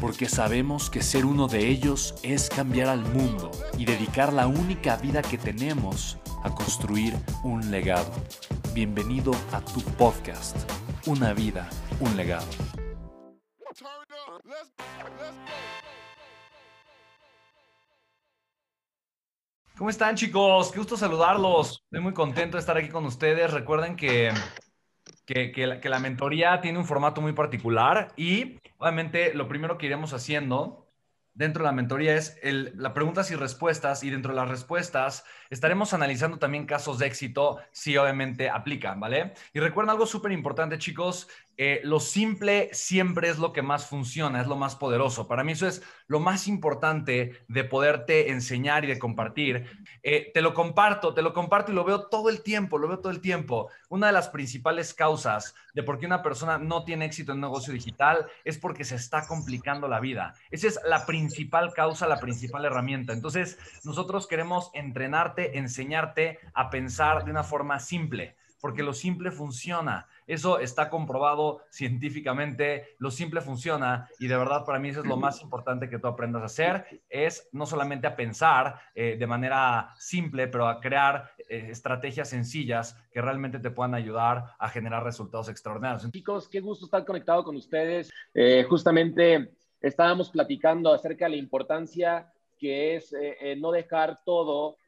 porque sabemos que ser uno de ellos es cambiar al mundo y dedicar la única vida que tenemos a construir un legado. Bienvenido a tu podcast, Una vida, un legado. ¿Cómo están chicos? Qué gusto saludarlos. Estoy muy contento de estar aquí con ustedes. Recuerden que que, la, mentoría tiene un formato muy particular y obviamente lo primero que iremos haciendo dentro de la mentoría es la preguntas y respuestas y dentro de las respuestas estaremos analizando también casos de éxito si obviamente aplican, ¿vale? Y recuerden algo súper importante chicos, eh, lo simple siempre es lo que más funciona, es lo más poderoso. Para mí eso es lo más importante de poderte enseñar y de compartir. Eh, te lo comparto, te lo comparto y lo veo todo el tiempo, lo veo todo el tiempo. Una de las principales causas de por qué una persona no tiene éxito en negocio digital es porque se está complicando la vida. Esa es la principal causa, la principal herramienta. Entonces, nosotros queremos entrenarte, enseñarte a pensar de una forma simple porque lo simple funciona. Eso está comprobado científicamente, lo simple funciona y de verdad para mí eso es lo más importante que tú aprendas a hacer, es no solamente a pensar eh, de manera simple, pero a crear eh, estrategias sencillas que realmente te puedan ayudar a generar resultados extraordinarios. Chicos, qué gusto estar conectado con ustedes. Eh, justamente estábamos platicando acerca de la importancia que es no dejar todo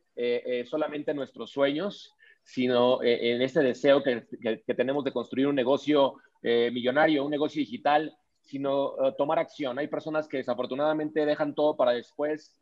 solamente nuestros sueños, sino eh, en ese deseo que, tenemos de construir un negocio eh, millonario, un negocio digital, sino eh, tomar acción. Hay personas que desafortunadamente dejan todo para después,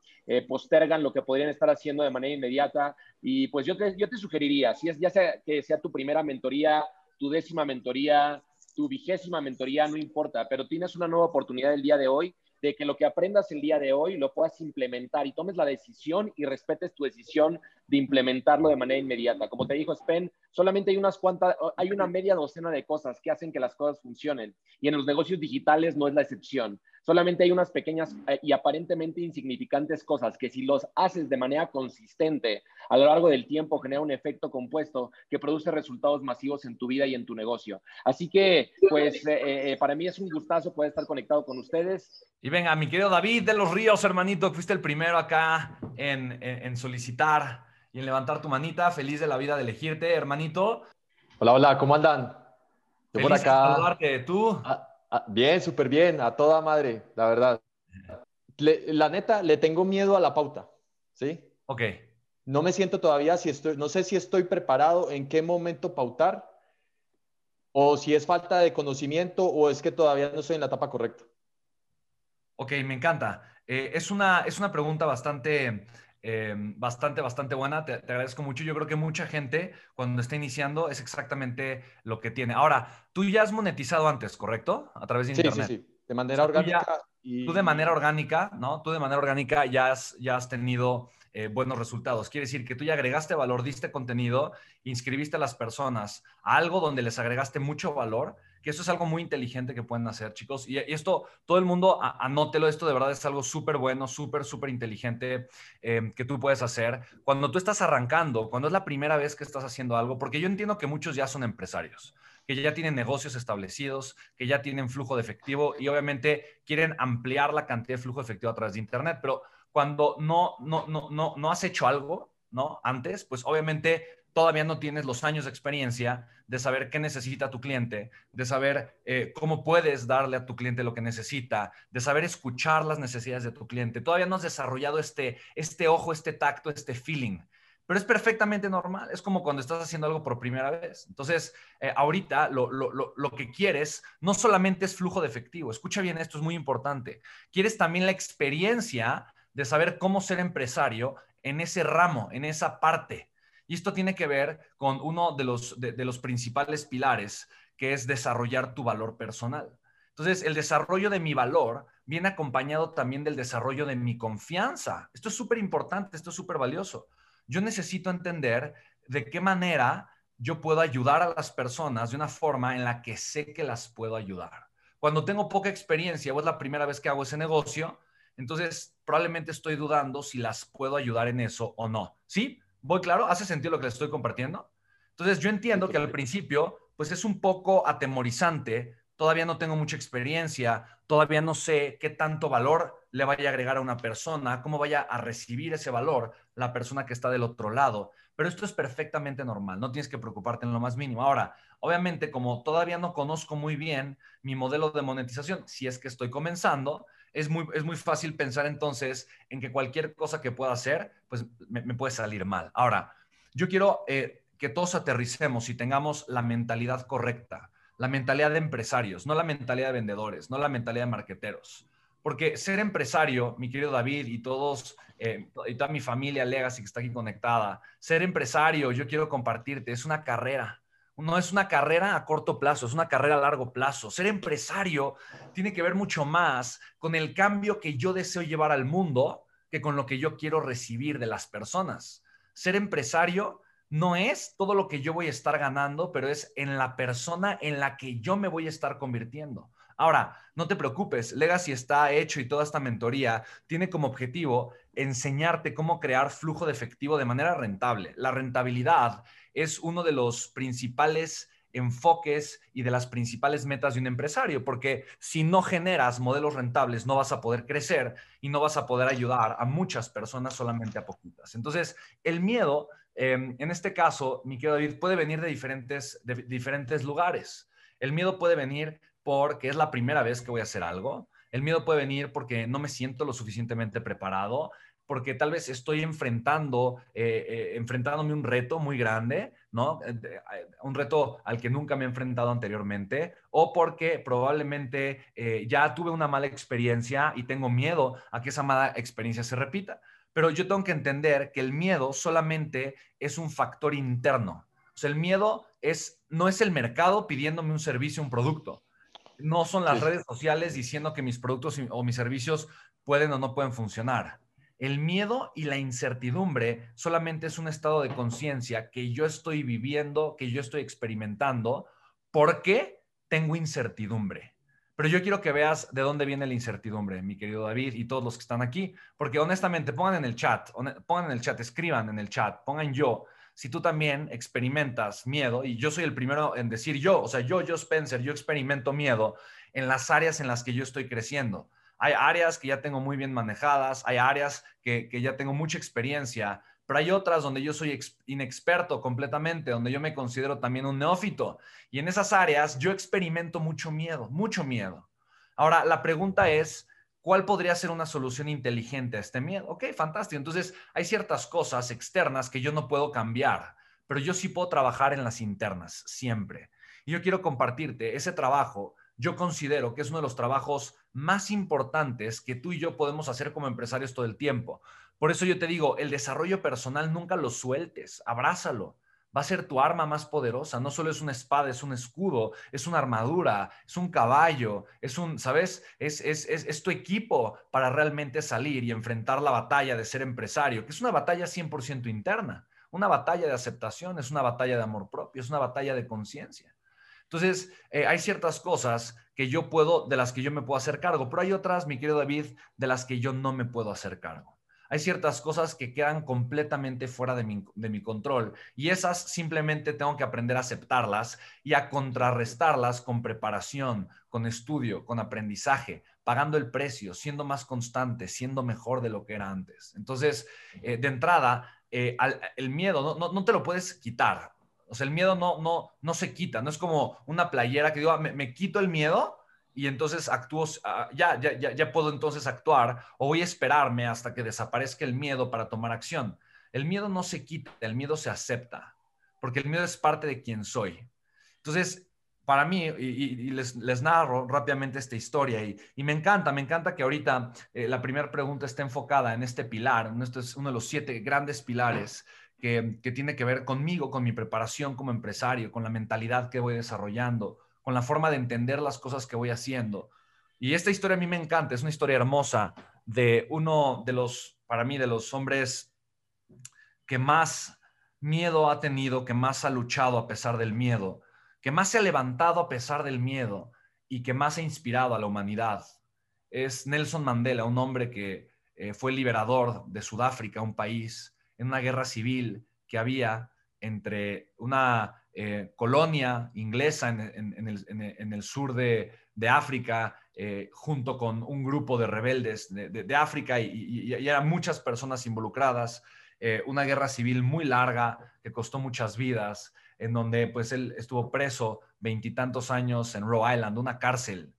postergan lo que podrían estar haciendo de manera inmediata. Y pues yo te, yo te sugeriría, si es ya sea que sea tu primera mentoría, tu décima mentoría, tu vigésima mentoría, no importa, pero tienes una nueva oportunidad el día de hoy de que lo que aprendas el día de hoy lo puedas implementar y tomes la decisión y respetes tu decisión de implementarlo de manera inmediata. Como te dijo Spen, solamente hay unas cuantas, hay una media docena de cosas que hacen que las cosas funcionen y en los negocios digitales no es la excepción. Solamente hay unas pequeñas eh, y aparentemente insignificantes cosas que si los haces de manera consistente a lo largo del tiempo genera un efecto compuesto que produce resultados masivos en tu vida y en tu negocio. Así que, pues, eh, eh, para mí es un gustazo poder estar conectado con ustedes. Y venga, mi querido David de los Ríos, hermanito, fuiste el primero acá en, en solicitar y en levantar tu manita. Feliz de la vida de elegirte, hermanito. Hola, hola, ¿cómo andan? Yo por acá. saludarte. ¿Tú? Ah, ah, bien, súper bien, a toda madre, la verdad. la neta, le tengo miedo a la pauta, ¿sí? Ok. No me siento todavía, si estoy, no sé si estoy preparado, en qué momento pautar, o si es falta de conocimiento, o es que todavía no estoy en la etapa correcta. Ok, me encanta. Eh, es, una, es una pregunta bastante Em, bastante, bastante buena. Te, agradezco mucho. Yo creo que mucha gente cuando está iniciando es exactamente lo que tiene. Ahora, tú ya has monetizado antes, ¿correcto? A través de Internet. Sí, sí, sí. De manera orgánica. Tú, de manera orgánica, ¿no? Tú de manera orgánica ya has, ya has tenido eh, buenos resultados. Quiere decir que tú ya agregaste valor, diste contenido, inscribiste a las personas a algo donde les agregaste mucho valor que eso es algo muy inteligente que pueden hacer, chicos. Y, esto, todo el mundo anótelo, esto de verdad es algo súper bueno, súper, súper inteligente eh, que tú puedes hacer. Cuando tú estás arrancando, cuando es la primera vez que estás haciendo algo, porque yo entiendo que muchos ya son empresarios, que ya tienen negocios establecidos, que ya tienen flujo de efectivo y obviamente quieren ampliar la cantidad de flujo de efectivo a través de Internet, pero cuando no, no, no, no, no has hecho algo, ¿no? Antes, pues obviamente todavía no tienes los años de experiencia de saber qué necesita tu cliente, de saber eh, cómo puedes darle a tu cliente lo que necesita, de saber escuchar las necesidades de tu cliente. Todavía no has desarrollado este, este ojo, este tacto, este feeling. Pero es perfectamente normal. Es como cuando estás haciendo algo por primera vez. Entonces, eh, ahorita lo, lo que quieres no solamente es flujo de efectivo. Escucha bien, esto es muy importante. Quieres también la experiencia de saber cómo ser empresario en ese ramo, en esa parte. Y esto tiene que ver con uno de los, de, los principales pilares, que es desarrollar tu valor personal. Entonces, el desarrollo de mi valor viene acompañado también del desarrollo de mi confianza. Esto es súper importante, esto es súper valioso. Yo necesito entender de qué manera yo puedo ayudar a las personas de una forma en la que sé que las puedo ayudar. Cuando tengo poca experiencia o es la primera vez que hago ese negocio, entonces probablemente estoy dudando si las puedo ayudar en eso o no. ¿Sí? ¿Voy claro? ¿Hace sentido lo que les estoy compartiendo? Entonces, yo entiendo que al principio, pues es un poco atemorizante, todavía no tengo mucha experiencia, todavía no sé qué tanto valor le vaya a agregar a una persona, cómo vaya a recibir ese valor la persona que está del otro lado. Pero esto es perfectamente normal, no tienes que preocuparte en lo más mínimo. Ahora, obviamente, como todavía no conozco muy bien mi modelo de monetización, si es que estoy comenzando, es muy, es muy fácil pensar entonces en que cualquier cosa que pueda hacer, pues me, puede salir mal. Ahora, yo quiero eh, que todos aterricemos y tengamos la mentalidad correcta, la mentalidad de empresarios, no la mentalidad de vendedores, no la mentalidad de marqueteros. Porque ser empresario, mi querido David y todos, eh, y toda mi familia Legacy que está aquí conectada, ser empresario, yo quiero compartirte, es una carrera no es una carrera a corto plazo, es una carrera a largo plazo. Ser empresario tiene que ver mucho más con el cambio que yo deseo llevar al mundo que con lo que yo quiero recibir de las personas. Ser empresario no es todo lo que yo voy a estar ganando, pero es en la persona en la que yo me voy a estar convirtiendo. Ahora, no te preocupes, Legacy está hecho y toda esta mentoría tiene como objetivo enseñarte cómo crear flujo de efectivo de manera rentable. La rentabilidad es uno de los principales enfoques y de las principales metas de un empresario, porque si no generas modelos rentables, no vas a poder crecer y no vas a poder ayudar a muchas personas, solamente a poquitas. Entonces, el miedo, em, en este caso, mi querido David, puede venir de diferentes, de diferentes lugares. El miedo puede venir porque es la primera vez que voy a hacer algo. El miedo puede venir porque no me siento lo suficientemente preparado porque tal vez estoy enfrentando, eh, eh, enfrentándome un reto muy grande, ¿no? Eh, un reto al que nunca me he enfrentado anteriormente, o porque probablemente ya tuve una mala experiencia y tengo miedo a que esa mala experiencia se repita. Pero yo tengo que entender que el miedo solamente es un factor interno. O sea, el miedo es, no es el mercado pidiéndome un servicio, un producto. No son las redes sociales diciendo que mis productos o mis servicios pueden o no pueden funcionar el miedo y la incertidumbre solamente es un estado de conciencia que yo estoy viviendo, que yo estoy experimentando, porque tengo incertidumbre. Pero yo quiero que veas de dónde viene la incertidumbre, mi querido David y todos los que están aquí, porque honestamente pongan en el chat, pongan en el chat, escriban en el chat, pongan yo, si tú también experimentas miedo, y yo soy el primero en decir yo, o sea, yo, yo Spencer, yo experimento miedo en las áreas en las que yo estoy creciendo. Hay áreas que ya tengo muy bien manejadas, hay áreas que, ya tengo mucha experiencia, pero hay otras donde yo soy inexperto completamente, donde yo me considero también un neófito. Y en esas áreas yo experimento mucho miedo, mucho miedo. Ahora, la pregunta es, ¿cuál podría ser una solución inteligente a este miedo? Ok, fantástico. Entonces, hay ciertas cosas externas que yo no puedo cambiar, pero yo sí puedo trabajar en las internas, siempre. Y yo quiero compartirte ese trabajo yo considero que es uno de los trabajos más importantes que tú y yo podemos hacer como empresarios todo el tiempo. Por eso yo te digo, el desarrollo personal nunca lo sueltes, abrázalo. Va a ser tu arma más poderosa. No solo es una espada, es un escudo, es una armadura, es un caballo, es un, ¿sabes? Es, es, es, tu equipo para realmente salir y enfrentar la batalla de ser empresario, que es una batalla 100% interna, una batalla de aceptación, es una batalla de amor propio, es una batalla de conciencia. Entonces, eh, hay ciertas cosas que yo puedo, de las que yo me puedo hacer cargo, pero hay otras, mi querido David, de las que yo no me puedo hacer cargo. Hay ciertas cosas que quedan completamente fuera de mi, de mi, control y esas simplemente tengo que aprender a aceptarlas y a contrarrestarlas con preparación, con estudio, con aprendizaje, pagando el precio, siendo más constante, siendo mejor de lo que era antes. Entonces, eh, de entrada, eh, el miedo no, no, te lo puedes quitar. O sea, el miedo no, no, no se quita. No es como una playera que digo, ah, me, quito el miedo y entonces actúo, ah, ya, ya, ya, puedo entonces actuar o voy a esperarme hasta que desaparezca el miedo para tomar acción. El miedo no se quita, el miedo se acepta, porque el miedo es parte de quien soy. Entonces, para mí, y, les, narro rápidamente esta historia, y, me encanta, me encanta que ahorita eh, la primera pregunta esté enfocada en este pilar, este es uno de los siete grandes pilares que, que, tiene que ver conmigo, con mi preparación como empresario, con la mentalidad que voy desarrollando, con la forma de entender las cosas que voy haciendo. Y esta historia a mí me encanta, es una historia hermosa de uno de los, para mí, de los hombres que más miedo ha tenido, que más ha luchado a pesar del miedo que más se ha levantado a pesar del miedo y que más ha inspirado a la humanidad. Es Nelson Mandela, un hombre que eh, fue liberador de Sudáfrica, un país en una guerra civil que había entre una eh, colonia inglesa en, el, sur de, África, eh, junto con un grupo de rebeldes de, África y, y, eran muchas personas involucradas. una guerra civil muy larga que costó muchas vidas en donde pues él estuvo preso veintitantos años en Rhode Island, una cárcel.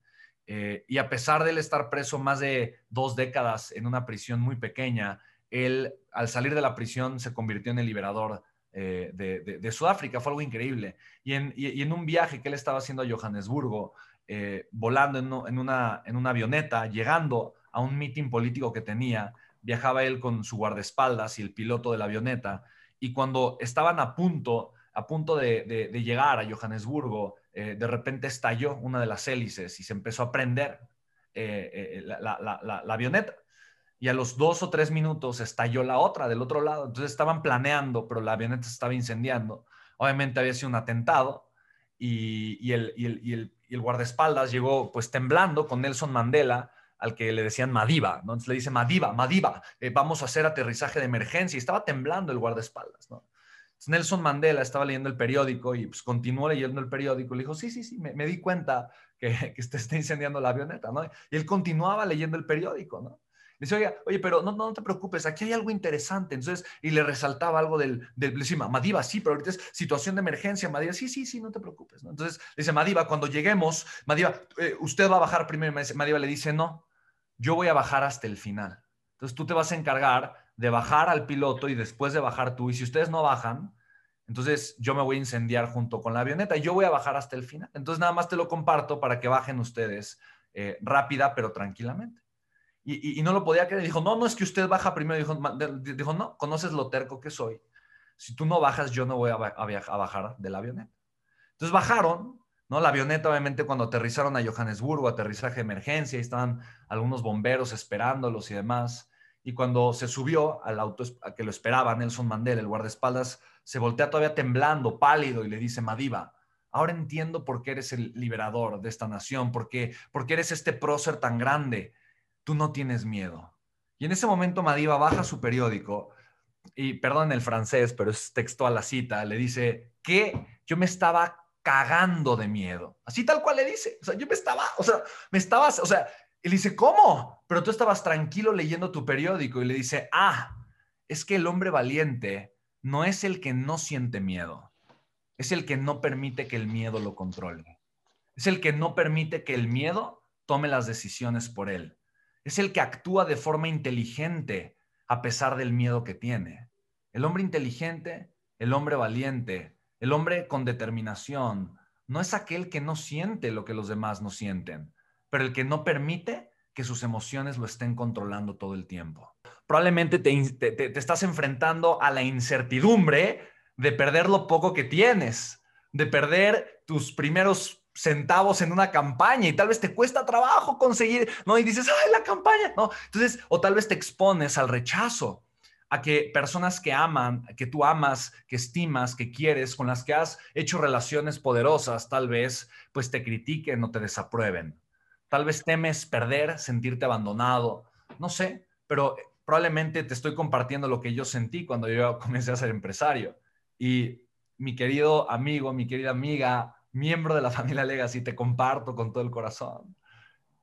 Eh, y a pesar de él estar preso más de dos décadas en una prisión muy pequeña, él al salir de la prisión se convirtió en el liberador eh, de, Sudáfrica. Fue algo increíble. Y en, un viaje que él estaba haciendo a Johannesburgo, eh, volando en, una, en una avioneta, llegando a un mitin político que tenía, viajaba él con su guardaespaldas y el piloto de la avioneta. Y cuando estaban a punto a punto de, llegar a Johannesburgo, eh, de repente estalló una de las hélices y se empezó a prender eh, eh, la, avioneta. Y a los dos o tres minutos estalló la otra del otro lado. Entonces estaban planeando, pero la avioneta estaba incendiando. Obviamente había sido un atentado y, el, guardaespaldas llegó pues temblando con Nelson Mandela, al que le decían Madiba, ¿no? Entonces le dice, Madiba, Madiba, vamos a hacer aterrizaje de emergencia. Y estaba temblando el guardaespaldas. Nelson Mandela estaba leyendo el periódico y pues continuó leyendo el periódico. Le dijo, sí, sí, sí, me, di cuenta que, que incendiando la avioneta. Y él continuaba leyendo el periódico, ¿no? Dice, oye, oye, pero no, no, te preocupes, aquí hay algo interesante. Entonces, y le resaltaba algo del, del dice, Madiba, sí, pero ahorita es situación de emergencia. Madiba, sí, sí, sí, no te preocupes. Entonces, le dice, Madiba, cuando lleguemos, Madiba, eh, usted va a bajar primero. Madiba le dice, no, yo voy a bajar hasta el final. Entonces, tú te vas a encargar de bajar al piloto y después de bajar tú. Y si ustedes no bajan, entonces yo me voy a incendiar junto con la avioneta y yo voy a bajar hasta el final. Entonces nada más te lo comparto para que bajen ustedes eh, rápida pero tranquilamente. Y, no lo podía creer. Dijo, no, no es que usted baja primero. Dijo, dijo, no, conoces lo terco que soy. Si tú no bajas, yo no voy a, bajar de la avioneta. Entonces bajaron, ¿no? La avioneta, obviamente, cuando aterrizaron a Johannesburgo, aterrizaje de emergencia, y estaban algunos bomberos esperándolos y demás. Y cuando se subió al auto a que lo esperaba Nelson Mandela, el guardaespaldas, se voltea todavía temblando, pálido, y le dice, Madiba, ahora entiendo por qué eres el liberador de esta nación, por qué, eres este prócer tan grande. Tú no tienes miedo. Y en ese momento Madiba baja su periódico y, perdón el francés, pero es textual la cita, le dice que yo me estaba cagando de miedo. Así tal cual le dice. O sea, yo me estaba, o sea, me estabas, o sea, le dice, ¿cómo? Pero tú estabas tranquilo leyendo tu periódico y le dice, ah, es que el hombre valiente no es el que no siente miedo, es el que no permite que el miedo lo controle. Es el que no permite que el miedo tome las decisiones por él. Es el que actúa de forma inteligente a pesar del miedo que tiene. El hombre inteligente, el hombre valiente, el hombre con determinación, no es aquel que no siente lo que los demás no sienten pero el que no permite que sus emociones lo estén controlando todo el tiempo. Probablemente te, estás enfrentando a la incertidumbre de perder lo poco que tienes, de perder tus primeros centavos en una campaña y tal vez te cuesta trabajo conseguir, ¿no? Y dices, ay, la campaña, ¿no? Entonces, o tal vez te expones al rechazo, a que personas que aman, que tú amas, que estimas, que quieres, con las que has hecho relaciones poderosas, tal vez, pues te critiquen o te desaprueben. Tal vez temes perder, sentirte abandonado, no sé, pero probablemente te estoy compartiendo lo que yo sentí cuando yo comencé a ser empresario. Y mi querido amigo, mi querida amiga, miembro de la familia Legacy, te comparto con todo el corazón.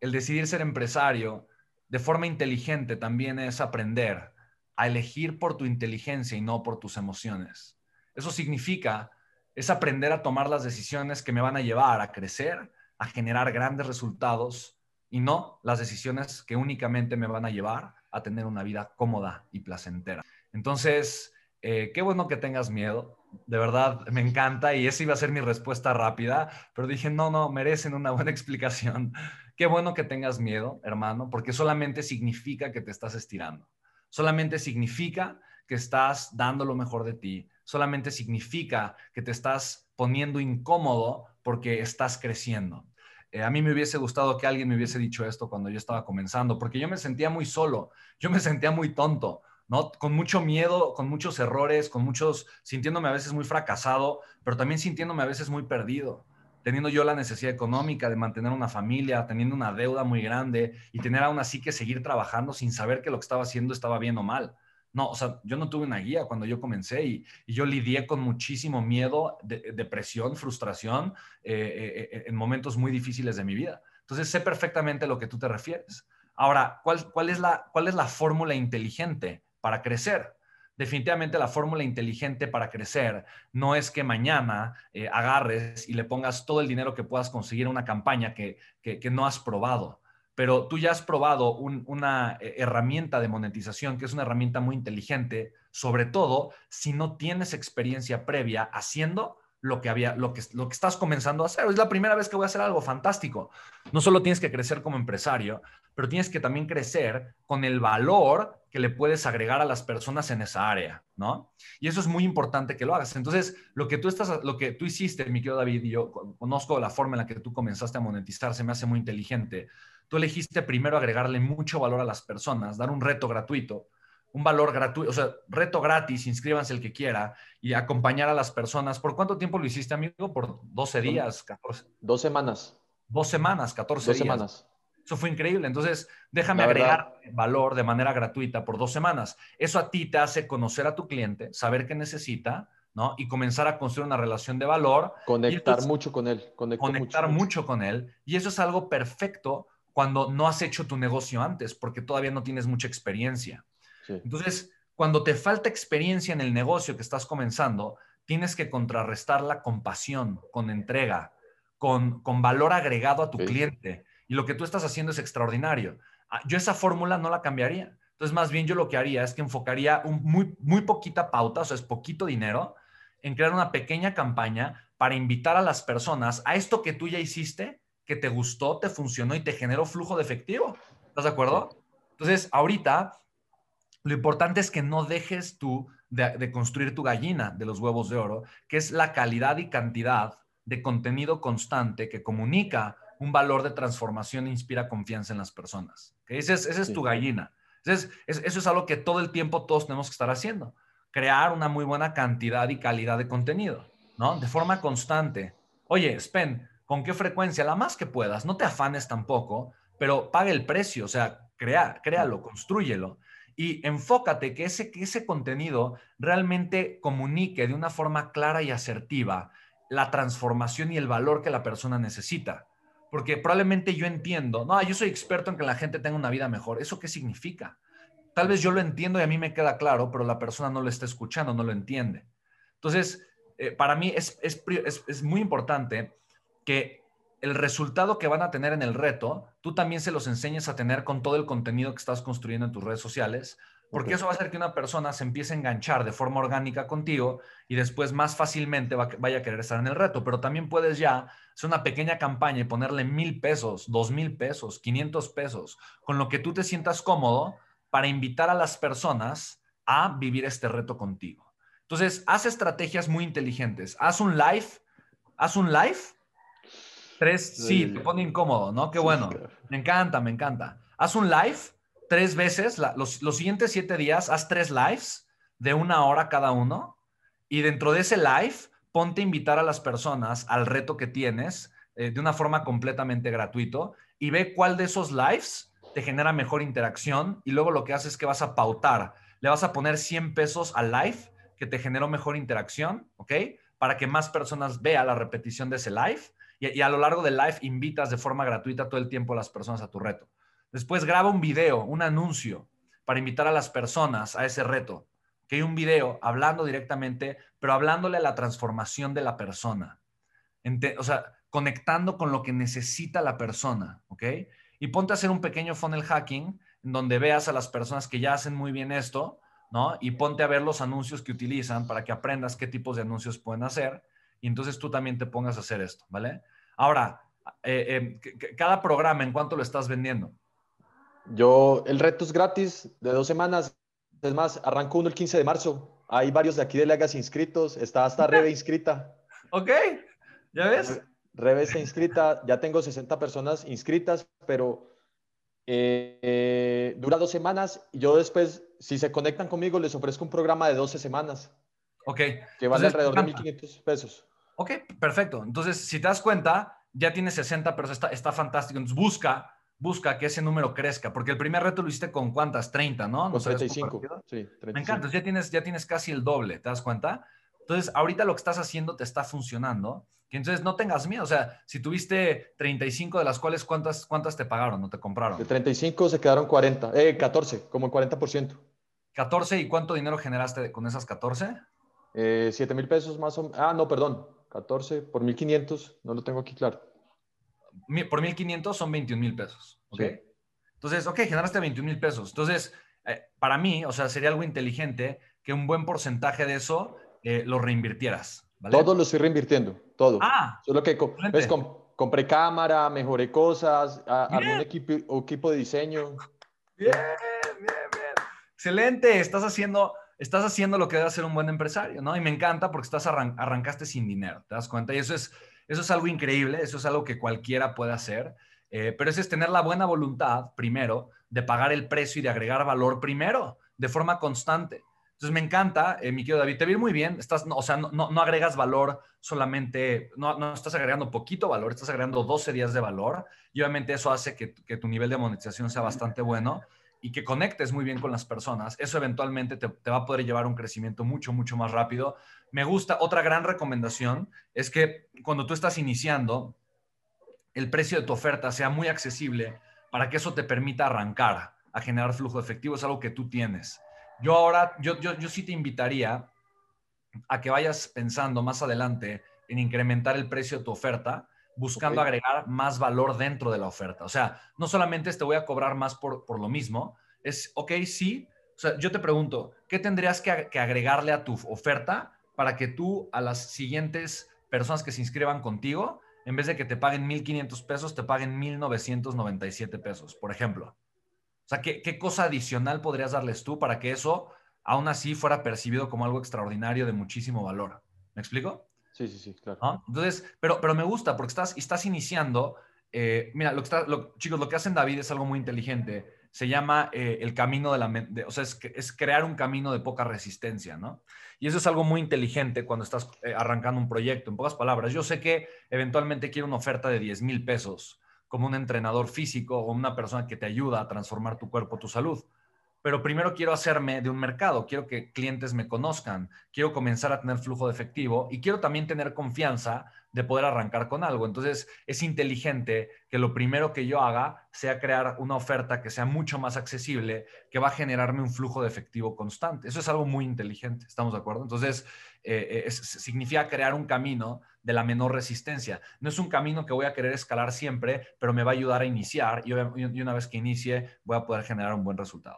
El decidir ser empresario de forma inteligente también es aprender a elegir por tu inteligencia y no por tus emociones. Eso significa, es aprender a tomar las decisiones que me van a llevar a crecer, a generar grandes resultados y no las decisiones que únicamente me van a llevar a tener una vida cómoda y placentera. Entonces, eh, qué bueno que tengas miedo. De verdad, me encanta y esa iba a ser mi respuesta rápida, pero dije, no, no, merecen una buena explicación. Qué bueno que tengas miedo, hermano, porque solamente significa que te estás estirando. Solamente significa que estás dando lo mejor de ti. Solamente significa que te estás poniendo incómodo porque estás creciendo. Eh, a mí me hubiese gustado que alguien me hubiese dicho esto cuando yo estaba comenzando, porque yo me sentía muy solo, yo me sentía muy tonto, ¿no? Con mucho miedo, con muchos errores, con muchos, sintiéndome a veces muy fracasado, pero también sintiéndome a veces muy perdido, teniendo yo la necesidad económica de mantener una familia, teniendo una deuda muy grande y tener aún así que seguir trabajando sin saber que lo que estaba haciendo estaba bien o mal. No, o sea, yo no tuve una guía cuando yo comencé y, yo lidié con muchísimo miedo, depresión, frustración eh, eh, en momentos muy difíciles de mi vida. Entonces sé perfectamente a lo que tú te refieres. Ahora, ¿cuál, cuál es la, cuál es la fórmula inteligente para crecer? Definitivamente la fórmula inteligente para crecer no es que mañana eh, agarres y le pongas todo el dinero que puedas conseguir a una campaña que, que no has probado pero tú ya has probado una eh, herramienta de monetización que es una herramienta muy inteligente, sobre todo si no tienes experiencia previa haciendo lo que había, lo que, estás comenzando a hacer. Es la primera vez que voy a hacer algo fantástico. No solo tienes que crecer como empresario, pero tienes que también crecer con el valor que le puedes agregar a las personas en esa área, ¿no? Y eso es muy importante que lo hagas. Entonces, lo que tú estás, lo que tú hiciste, mi querido David, y yo conozco la forma en la que tú comenzaste a monetizar, se me hace muy inteligente tú elegiste primero agregarle mucho valor a las personas, dar un reto gratuito, un valor gratuito, o sea, reto gratis, inscríbanse el que quiera y acompañar a las personas. ¿Por cuánto tiempo lo hiciste, amigo? ¿Por 12 días, 14? Dos semanas. Dos semanas, 14 dos días. semanas. Eso fue increíble. Entonces, déjame agregar valor de manera gratuita por dos semanas. Eso a ti te hace conocer a tu cliente, saber qué necesita, ¿no? Y comenzar a construir una relación de valor. Conectar mucho con él. Conectar mucho con él. Y eso es algo perfecto cuando no has hecho tu negocio antes, porque todavía no tienes mucha experiencia. Entonces, cuando te falta experiencia en el negocio que estás comenzando, tienes que contrarrestarla con pasión, con entrega, con, con valor agregado a tu cliente. Y lo que tú estás haciendo es extraordinario. Ah, yo esa fórmula no la cambiaría. Entonces, más bien yo lo que haría es que enfocaría un muy, muy poquita pauta, o sea, es poquito dinero, en crear una pequeña campaña para invitar a las personas a esto que tú ya hiciste, que te gustó, te funcionó y te generó flujo de efectivo. ¿Estás de acuerdo? Entonces, ahorita, lo importante es que no dejes tú de, construir tu gallina de los huevos de oro, que es la calidad y cantidad de contenido constante que comunica un valor de transformación e inspira confianza en las personas. Esa es, es tu gallina. Entonces, eso es algo que todo el tiempo todos tenemos que estar haciendo. Crear una muy buena cantidad y calidad de contenido, ¿no? De forma constante. Oye, Spen, ¿Con qué frecuencia? La más que puedas. No te afanes tampoco, pero pague el precio, o sea, crea, créalo, construyelo. Y enfócate que ese, que ese contenido realmente comunique de una forma clara y asertiva la transformación y el valor que la persona necesita. Porque probablemente yo entiendo, no, yo soy experto en que la gente tenga una vida mejor. ¿Eso qué significa? Tal vez yo lo entiendo y a mí me queda claro, pero la persona no lo está escuchando, no lo entiende. Entonces, eh, para mí es, es, es muy importante que el resultado que van a tener en el reto, tú también se los enseñes a tener con todo el contenido que estás construyendo en tus redes sociales, porque eso va a hacer que una persona se empiece a enganchar de forma orgánica contigo y después más fácilmente vaya a querer estar en el reto. Pero también puedes ya hacer una pequeña campaña y ponerle mil pesos, dos mil pesos, quinientos pesos, con lo que tú te sientas cómodo para invitar a las personas a vivir este reto contigo. Entonces, haz estrategias muy inteligentes. Haz un live, haz un live Tres, sí, te pone incómodo, ¿no? Qué bueno. Me encanta, me encanta. Haz un live tres veces, los, siguientes siete días, haz tres lives de una hora cada uno y dentro de ese live, ponte a invitar a las personas al reto que tienes eh, de una forma completamente gratuito y ve cuál de esos lives te genera mejor interacción y luego lo que haces es que vas a pautar. Le vas a poner 100 pesos al live que te generó mejor interacción, ¿ok? Para que más personas vean la repetición de ese live y, a lo largo del live invitas de forma gratuita todo el tiempo a las personas a tu reto. Después graba un video, un anuncio para invitar a las personas a ese reto. Que hay un video hablando directamente, pero hablándole a la transformación de la persona. o sea, conectando con lo que necesita la persona, ¿ok? Y ponte a hacer un pequeño funnel hacking donde veas a las personas que ya hacen muy bien esto, ¿no? Y ponte a ver los anuncios que utilizan para que aprendas qué tipos de anuncios pueden hacer y entonces tú también te pongas a hacer esto, ¿vale? Ahora, eh, eh, cada programa, ¿en cuánto lo estás vendiendo? Yo, el reto es gratis de dos semanas. Es más, arranco uno el 15 de marzo. Hay varios de aquí de Legas inscritos. Está hasta Rebe inscrita. Ok, ¿ya ves? Rebe está inscrita. Ya tengo 60 personas inscritas, pero eh, dura dos semanas. Y yo después, si se conectan conmigo, les ofrezco un programa de 12 semanas. Ok. Que vale alrededor de 1.500 pesos. Ok, perfecto. Entonces, si te das cuenta, ya tienes 60, pero está, está fantástico. Entonces, busca, busca que ese número crezca, porque el primer reto lo hiciste con cuántas, 30, ¿no? Con 35, sí, 35. Me encanta, ya tienes, ya tienes casi el doble, ¿te das cuenta? Entonces, ahorita lo que estás haciendo te está funcionando, que entonces no tengas miedo, o sea, si tuviste 35 de las cuales, ¿cuántas, cuántas te pagaron o te compraron? De 35 se quedaron 40, eh, 14, como el 40%. 14, ¿y cuánto dinero generaste con esas 14? Eh, 7 mil pesos más o menos. Ah, no, perdón. 14 por 1500, no lo tengo aquí claro. Por 1500 son 21 mil pesos. ¿Ok? Entonces, ok, generaste 21 mil pesos. Entonces, eh, para mí, o sea, sería algo inteligente que un buen porcentaje de eso eh, lo reinvirtieras. Todo lo estoy reinvirtiendo, todo. Ah, solo que pues, compré cámara, mejoré cosas, armé un equipo, equipo de diseño. Bien, bien, bien. Excelente, estás haciendo estás haciendo lo que debe hacer un buen empresario, ¿no? Y me encanta porque estás arrancaste sin dinero, ¿te das cuenta? Y eso es, eso es algo increíble, eso es algo que cualquiera puede hacer, eh, pero eso es tener la buena voluntad, primero, de pagar el precio y de agregar valor primero, de forma constante. Entonces me encanta, eh, mi querido David, te vi muy bien, estás, o sea, no, no, agregas valor solamente, no, no, estás agregando poquito valor, estás agregando 12 días de valor y obviamente eso hace que tu nivel de monetización sea bastante bueno y que conectes muy bien con las personas, eso eventualmente te, va a poder llevar a un crecimiento mucho, mucho más rápido. Me gusta, otra gran recomendación es que cuando tú estás iniciando, el precio de tu oferta sea muy accesible para que eso te permita arrancar a generar flujo de efectivo, es algo que tú tienes. Yo ahora, yo, yo, yo sí te invitaría a que vayas pensando más adelante en incrementar el precio de tu oferta, buscando agregar más valor dentro de la oferta. O sea, no solamente te voy a cobrar más por, por lo mismo, es, ok, sí, o sea, yo te pregunto, ¿qué tendrías que, que, agregarle a tu oferta para que tú a las siguientes personas que se inscriban contigo, en vez de que te paguen 1.500 pesos, te paguen 1.997 pesos, por ejemplo? O sea, ¿qué, ¿qué cosa adicional podrías darles tú para que eso aún así fuera percibido como algo extraordinario de muchísimo valor? ¿Me explico? Sí, sí, sí, claro. Entonces, pero, pero me gusta porque estás, estás iniciando. Eh, mira, lo que está, chicos, lo que hacen David es algo muy inteligente. Se llama eh, el camino de la mente, o sea, es, es, crear un camino de poca resistencia, ¿no? Y eso es algo muy inteligente cuando estás eh, arrancando un proyecto. En pocas palabras, yo sé que eventualmente quiero una oferta de 10 mil pesos como un entrenador físico o una persona que te ayuda a transformar tu cuerpo, tu salud pero primero quiero hacerme de un mercado, quiero que clientes me conozcan, quiero comenzar a tener flujo de efectivo y quiero también tener confianza de poder arrancar con algo. Entonces, es inteligente que lo primero que yo haga sea crear una oferta que sea mucho más accesible, que va a generarme un flujo de efectivo constante. Eso es algo muy inteligente, ¿estamos de acuerdo? Entonces, eh, eh, significa crear un camino de la menor resistencia. No es un camino que voy a querer escalar siempre, pero me va a ayudar a iniciar y una vez que inicie voy a poder generar un buen resultado.